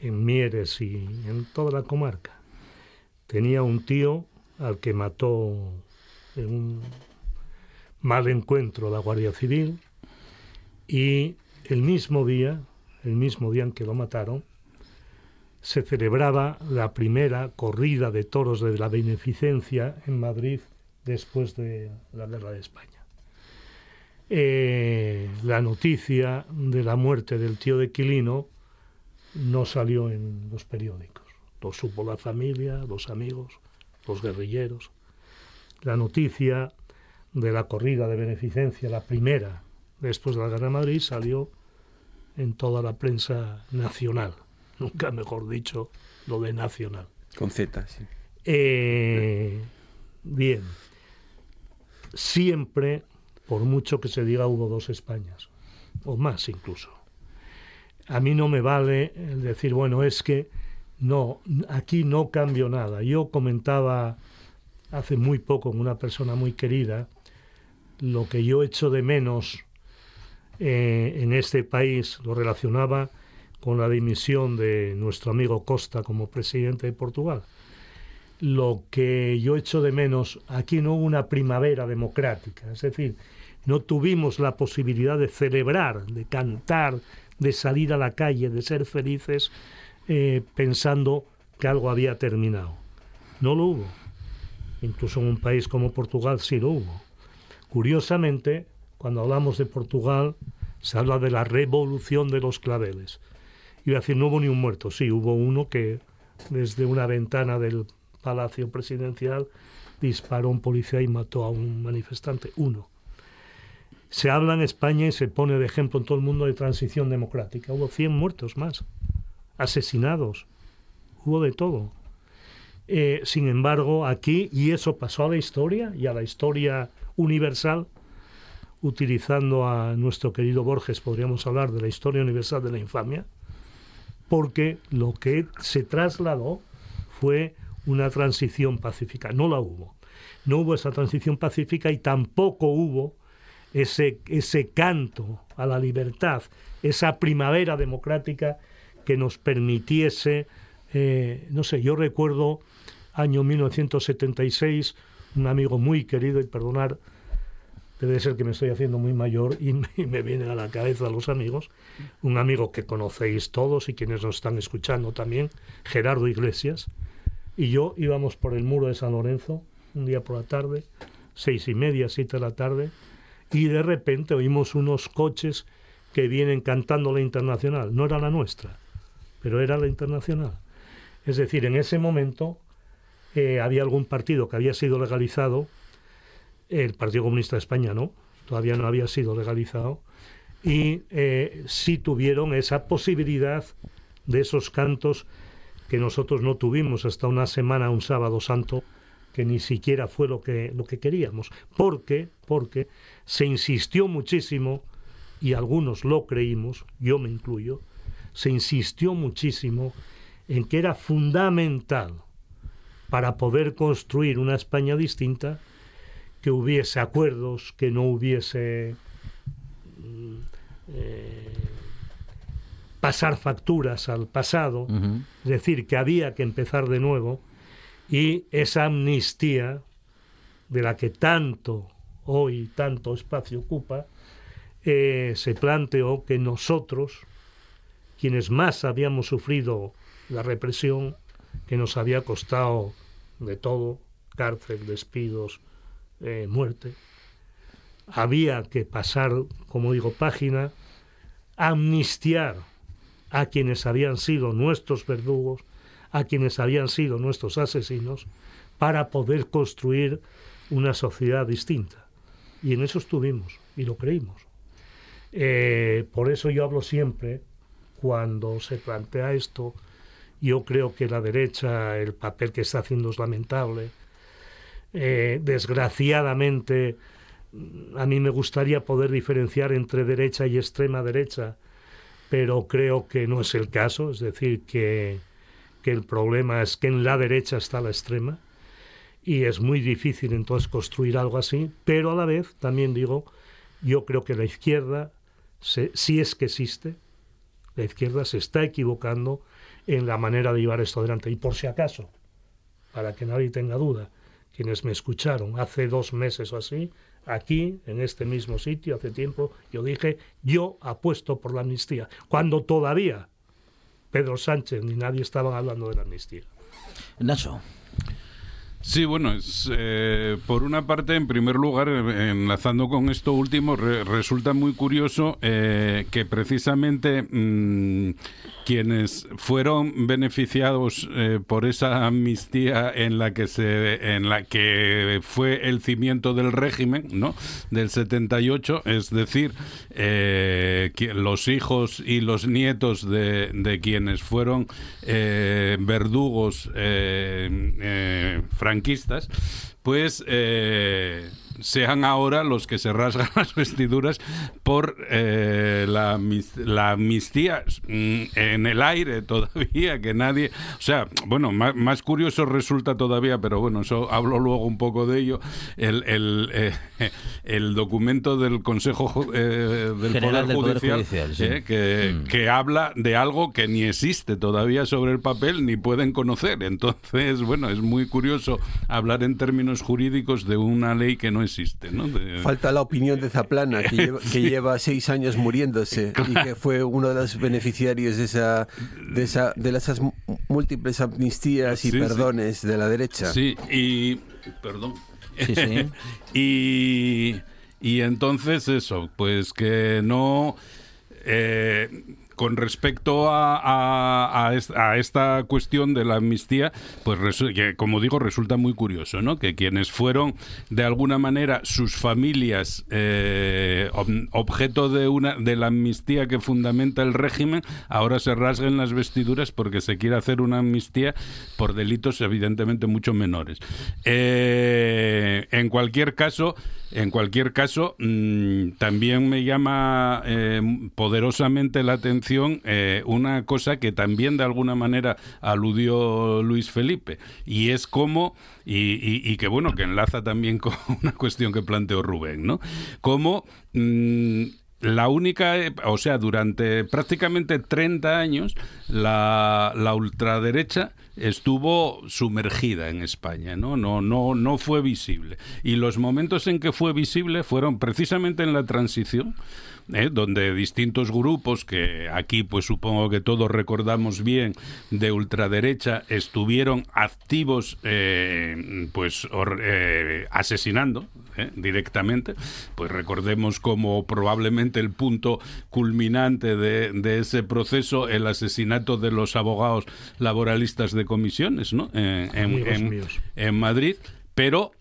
L: en Mieres y en toda la comarca. Tenía un tío al que mató en un mal encuentro la Guardia Civil y el mismo día, el mismo día en que lo mataron, se celebraba la primera corrida de toros de la beneficencia en Madrid después de la guerra de España. Eh, la noticia de la muerte del tío de Quilino no salió en los periódicos. Lo supo la familia, los amigos, los guerrilleros. La noticia de la corrida de beneficencia, la primera después de la Guerra de Madrid, salió en toda la prensa nacional. <laughs> Nunca mejor dicho lo de nacional.
J: Con Z, sí.
L: Eh, bien. Siempre, por mucho que se diga, hubo dos Españas, o más incluso. A mí no me vale el decir, bueno, es que no, aquí no cambio nada. Yo comentaba hace muy poco con una persona muy querida lo que yo echo de menos eh, en este país, lo relacionaba con la dimisión de nuestro amigo Costa como presidente de Portugal. Lo que yo echo de menos, aquí no hubo una primavera democrática, es decir, no tuvimos la posibilidad de celebrar, de cantar, de salir a la calle, de ser felices eh, pensando que algo había terminado. No lo hubo. Incluso en un país como Portugal sí lo hubo. Curiosamente, cuando hablamos de Portugal, se habla de la revolución de los claveles. Iba a decir, no hubo ni un muerto. Sí, hubo uno que desde una ventana del Palacio Presidencial disparó a un policía y mató a un manifestante. Uno. Se habla en España y se pone de ejemplo en todo el mundo de transición democrática. Hubo 100 muertos más, asesinados, hubo de todo. Eh, sin embargo, aquí, y eso pasó a la historia y a la historia universal, utilizando a nuestro querido Borges, podríamos hablar de la historia universal de la infamia, porque lo que se trasladó fue una transición pacífica. No la hubo. No hubo esa transición pacífica y tampoco hubo ese, ese canto a la libertad, esa primavera democrática que nos permitiese, eh, no sé, yo recuerdo año 1976, un amigo muy querido, y perdonar, debe ser que me estoy haciendo muy mayor y <laughs> me, y me vienen a la cabeza los amigos, un amigo que conocéis todos y quienes nos están escuchando también, Gerardo Iglesias, y yo íbamos por el muro de San Lorenzo, un día por la tarde, seis y media, siete de la tarde, y de repente oímos unos coches que vienen cantando la internacional. No era la nuestra, pero era la internacional. Es decir, en ese momento eh, había algún partido que había sido legalizado, el Partido Comunista de España no, todavía no había sido legalizado, y eh, sí tuvieron esa posibilidad de esos cantos que nosotros no tuvimos hasta una semana, un sábado santo, que ni siquiera fue lo que, lo que queríamos. Porque, porque se insistió muchísimo, y algunos lo creímos, yo me incluyo, se insistió muchísimo en que era fundamental para poder construir una España distinta que hubiese acuerdos, que no hubiese mm, eh, pasar facturas al pasado, es decir, que había que empezar de nuevo y esa amnistía de la que tanto hoy tanto espacio ocupa, eh, se planteó que nosotros, quienes más habíamos sufrido la represión, que nos había costado de todo, cárcel, despidos, eh, muerte, había que pasar, como digo, página, amnistiar a quienes habían sido nuestros verdugos, a quienes habían sido nuestros asesinos, para poder construir una sociedad distinta. Y en eso estuvimos y lo creímos. Eh, por eso yo hablo siempre, cuando se plantea esto, yo creo que la derecha, el papel que está haciendo es lamentable. Eh, desgraciadamente, a mí me gustaría poder diferenciar entre derecha y extrema derecha, pero creo que no es el caso, es decir, que, que el problema es que en la derecha está la extrema y es muy difícil entonces construir algo así, pero a la vez también digo, yo creo que la izquierda, se, si es que existe, la izquierda se está equivocando en la manera de llevar esto adelante. Y por si acaso, para que nadie tenga duda, quienes me escucharon hace dos meses o así, aquí, en este mismo sitio, hace tiempo, yo dije, yo apuesto por la amnistía, cuando todavía Pedro Sánchez ni nadie estaban hablando de la amnistía.
A: Nacho.
I: Sí, bueno, es, eh, por una parte, en primer lugar, eh, enlazando con esto último, re- resulta muy curioso eh, que precisamente mm, quienes fueron beneficiados eh, por esa amnistía en la que se, en la que fue el cimiento del régimen, ¿no? Del 78, es decir, los hijos y los nietos de, de quienes fueron verdugos franquistas, pues eh, sean ahora los que se rasgan <laughs> las vestiduras por eh, la, la amnistía mm, en el aire todavía, que nadie... O sea, bueno, más, más curioso resulta todavía, pero bueno, eso hablo luego un poco de ello, el, el, eh, <laughs> el documento del Consejo eh, del
A: General
I: Poder
A: del Poder
I: Judicial,
A: Judicial, sí.
I: eh, que,
A: Mm.
I: que habla de algo que ni existe todavía sobre el papel ni pueden conocer. Entonces, bueno, es muy curioso hablar en términos jurídicos de una ley que no existe. ¿no? De-
J: Falta la opinión de Zaplana, que lleva, que lleva seis años muriéndose y que fue uno de los beneficiarios de esa de esa de esas múltiples amnistías y
I: Sí, sí.
J: perdones de la derecha.
I: Sí, y. Perdón.
J: Sí, sí. <laughs>
I: y. Y entonces eso, pues que no. eh, con respecto a, a- a es- a esta cuestión de la amnistía, pues que, como digo, resulta muy curioso, ¿no? Que quienes fueron de alguna manera sus familias eh, ob- objeto de una de la amnistía que fundamenta el régimen, ahora se rasguen las vestiduras porque se quiere hacer una amnistía por delitos evidentemente mucho menores. Eh, en cualquier caso, en cualquier caso, mm, también me llama eh, poderosamente la atención eh, una cosa que también de alguna manera aludió Luis Felipe, y es cómo, y, que bueno, que enlaza también con <laughs> una cuestión que planteó Rubén, ¿no? Cómo mm, la única, o sea, durante prácticamente 30 años, la, la ultraderecha estuvo sumergida en España, ¿no? No, no, no fue visible. Y los momentos en que fue visible fueron precisamente en la transición, ¿eh? donde distintos grupos que aquí pues supongo que todos recordamos bien de ultraderecha estuvieron activos eh, pues eh, asesinando directamente pues recordemos como probablemente el punto culminante de, de ese proceso el asesinato de los abogados laboralistas de comisiones ¿no? en, en-
L: Amigos
I: en-
L: míos.
I: en Madrid pero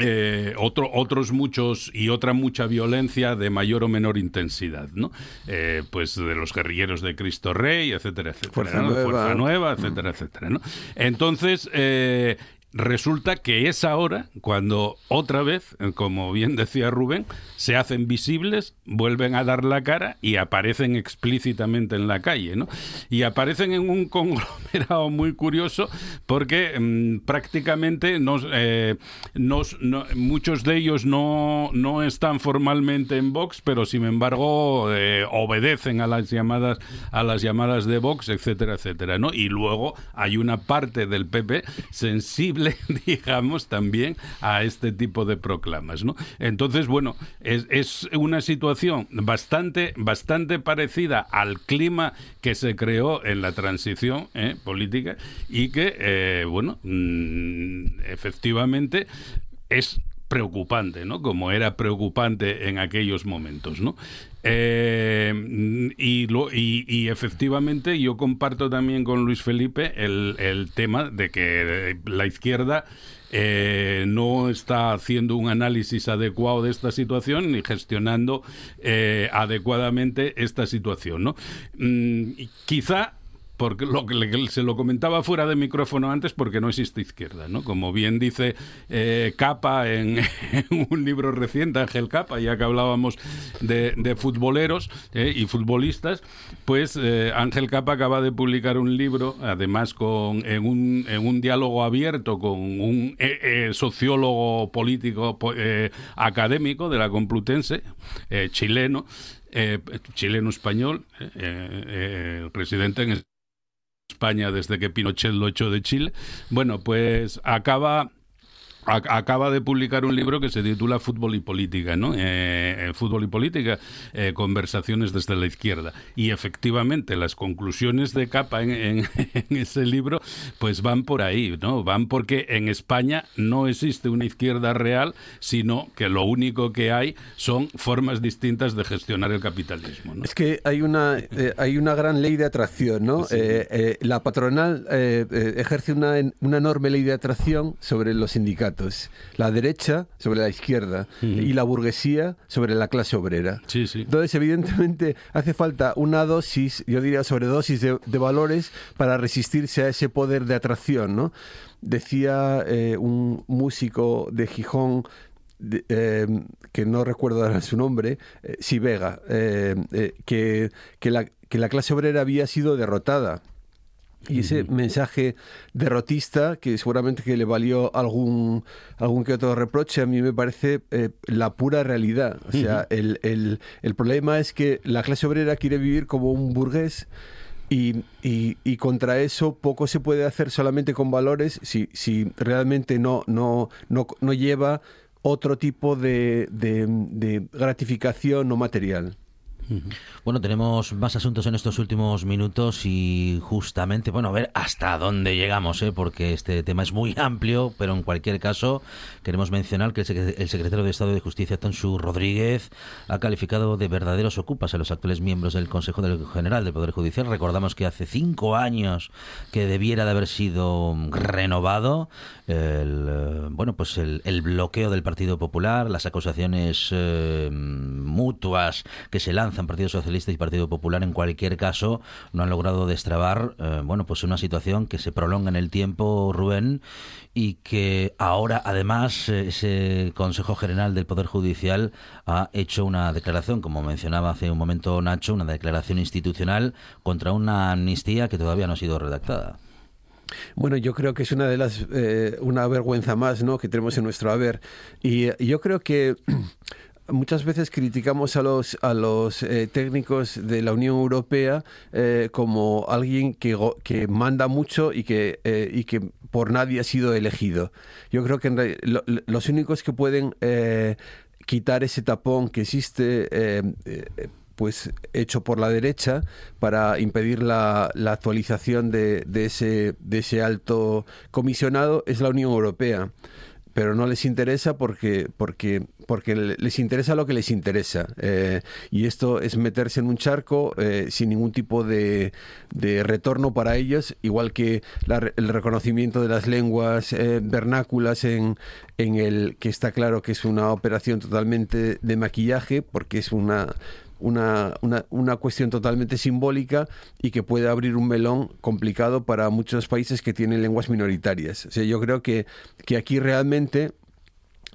I: eh, otro, otros muchos y otra mucha violencia de mayor o menor intensidad, ¿no? Eh, pues de los guerrilleros de Cristo Rey, etcétera, etcétera.
J: Fuerza
I: ¿no?
J: Nueva.
I: Fuerza Nueva, etcétera, etcétera, ¿no? Entonces, eh, resulta que es ahora cuando otra vez, eh, como bien decía Rubén, se hacen visibles, vuelven a dar la cara y aparecen explícitamente en la calle, ¿no? Y aparecen en un <laughs> conglomerado muy curioso porque mm, prácticamente nos, eh, nos- no- muchos de ellos no, no están formalmente en Vox, pero sin embargo eh, obedecen a las llamadas a las llamadas de Vox, etcétera, etcétera, ¿no? Y luego hay una parte del PP sensible, <laughs> digamos, también a este tipo de proclamas. Entonces, bueno, es, es una situación bastante, bastante parecida al clima que se creó en la transición ¿eh? política y que, eh, bueno, mm, efectivamente es preocupante, ¿no? Como era preocupante en aquellos momentos, ¿no? Eh, y, lo- y, efectivamente yo comparto también con Luis Felipe el, el tema de que la izquierda eh, no está haciendo un análisis adecuado de esta situación ni gestionando eh, adecuadamente esta situación, ¿no? Mm, quizá porque lo que le- se lo comentaba fuera de micrófono antes porque no existe izquierda, ¿no? Como bien dice eh, Capa <laughs> en, un libro reciente, Ángel Capa, ya que hablábamos de, de futboleros eh, y futbolistas, pues eh, Ángel Capa acaba de publicar un libro, además con en un, en un diálogo abierto con un eh, eh, sociólogo político po- académico de la Complutense, chileno, chileno-español, eh, eh, residente en España desde que Pinochet lo echó de Chile. Bueno, pues acaba acaba de publicar un libro que se titula Fútbol y Política, ¿no? Eh, eh, Fútbol y Política, eh, conversaciones desde la izquierda. Y efectivamente, las conclusiones de capa en, en- <laughs> en ese libro, pues van por ahí, ¿no? Van porque en España no existe una izquierda real, sino que lo único que hay son formas distintas de gestionar el capitalismo, ¿no?
J: Es que hay una, eh, hay una gran ley de atracción, ¿no? La patronal ejerce una, una enorme ley de atracción sobre los sindicatos. La derecha sobre la izquierda y la burguesía sobre la clase obrera.
I: Sí, sí.
J: Entonces, evidentemente, hace falta una dosis, yo diría sobredosis de, de valores para resistirse a ese poder de atracción, ¿no? Decía eh, un músico de Gijón, de- eh, que no recuerdo ahora su nombre, eh, sí, Vega, eh, eh, que, que, la, que la clase obrera había sido derrotada. Y ese mensaje derrotista, que seguramente que le valió algún, algún que otro reproche, a mí me parece eh, la pura realidad. O sea, el, el- el problema es que la clase obrera quiere vivir como un burgués y, y- y contra eso poco se puede hacer solamente con valores si, si realmente no, no, no, no lleva otro tipo de, de- de gratificación no material.
A: Bueno, tenemos más asuntos en estos últimos minutos y justamente, bueno, a ver hasta dónde llegamos, ¿eh? porque este tema es muy amplio, pero en cualquier caso queremos mencionar que el, secre- el secretario de Estado de Justicia, Tonsu Rodríguez, ha calificado de verdaderos ocupas a los actuales miembros del Consejo General del Poder Judicial. Recordamos que hace cinco años que debiera de haber sido renovado el, bueno, pues el, el bloqueo del Partido Popular, las acusaciones eh, mutuas que se lanzan Partido Socialista y Partido Popular en cualquier caso no han logrado destrabar eh, bueno pues una situación que se prolonga en el tiempo Rubén y que ahora además eh, ese Consejo General del Poder Judicial ha hecho una declaración como mencionaba hace un momento Nacho una declaración institucional contra una amnistía que todavía no ha sido redactada
J: Bueno, yo creo que es una de las eh, una vergüenza más, ¿no? que tenemos en nuestro haber y, y yo creo que muchas veces criticamos a los a los eh, técnicos de la Unión Europea eh, como alguien que, que manda mucho y que eh, y que por nadie ha sido elegido. Yo creo que en lo- lo- los únicos que pueden eh, quitar ese tapón que existe eh, pues hecho por la derecha para impedir la, la actualización de, de ese, de ese alto comisionado es la Unión Europea. Pero no les interesa porque, porque, porque le- les interesa lo que les interesa. Eh, y esto es meterse en un charco eh, sin ningún tipo de, de retorno para ellos, igual que la el reconocimiento de las lenguas eh, vernáculas en, en el que está claro que es una operación totalmente de maquillaje, porque es una una, una, una cuestión totalmente simbólica y que puede abrir un melón complicado para muchos países que tienen lenguas minoritarias. O sea, yo creo que, que aquí realmente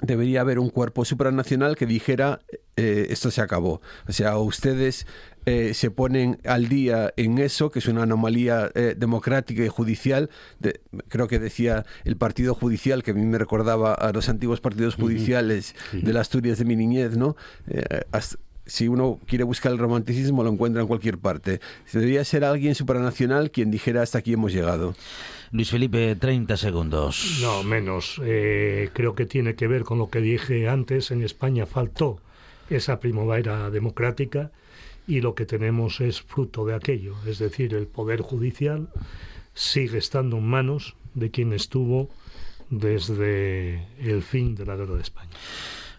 J: debería haber un cuerpo supranacional que dijera eh, esto se acabó. O sea, ustedes eh, se ponen al día en eso, que es una anomalía eh, democrática y judicial. De- creo que decía el partido judicial, que a mí me recordaba a los antiguos partidos judiciales de las Asturias de mi niñez, ¿no? Hasta- si uno quiere buscar el romanticismo, lo encuentra en cualquier parte. Debería ser alguien supranacional quien dijera hasta aquí hemos llegado.
A: Luis Felipe 30 segundos
L: No, menos. Eh, creo que tiene que ver con lo que dije antes. En España faltó esa primavera democrática y lo que tenemos es fruto de aquello. Es decir, el Poder Judicial sigue estando en manos de quien estuvo desde el fin de la guerra de España.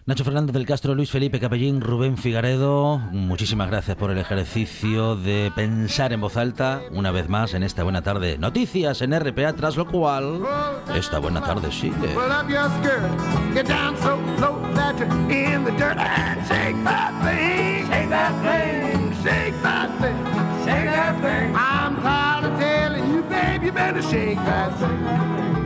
A: Nacho Fernández del Castro, Luis Felipe Capellín, Rubén Figaredo, muchísimas gracias por el ejercicio de pensar en voz alta, una vez más en esta buena tarde. Noticias en RPA, tras lo cual esta buena tarde sigue.
H: Pull up your skirt, get down so low that you're in the dirt. And shake that thing, shake that thing, shake that thing, shake that thing. I'm tired of telling you, babe, you better shake that thing.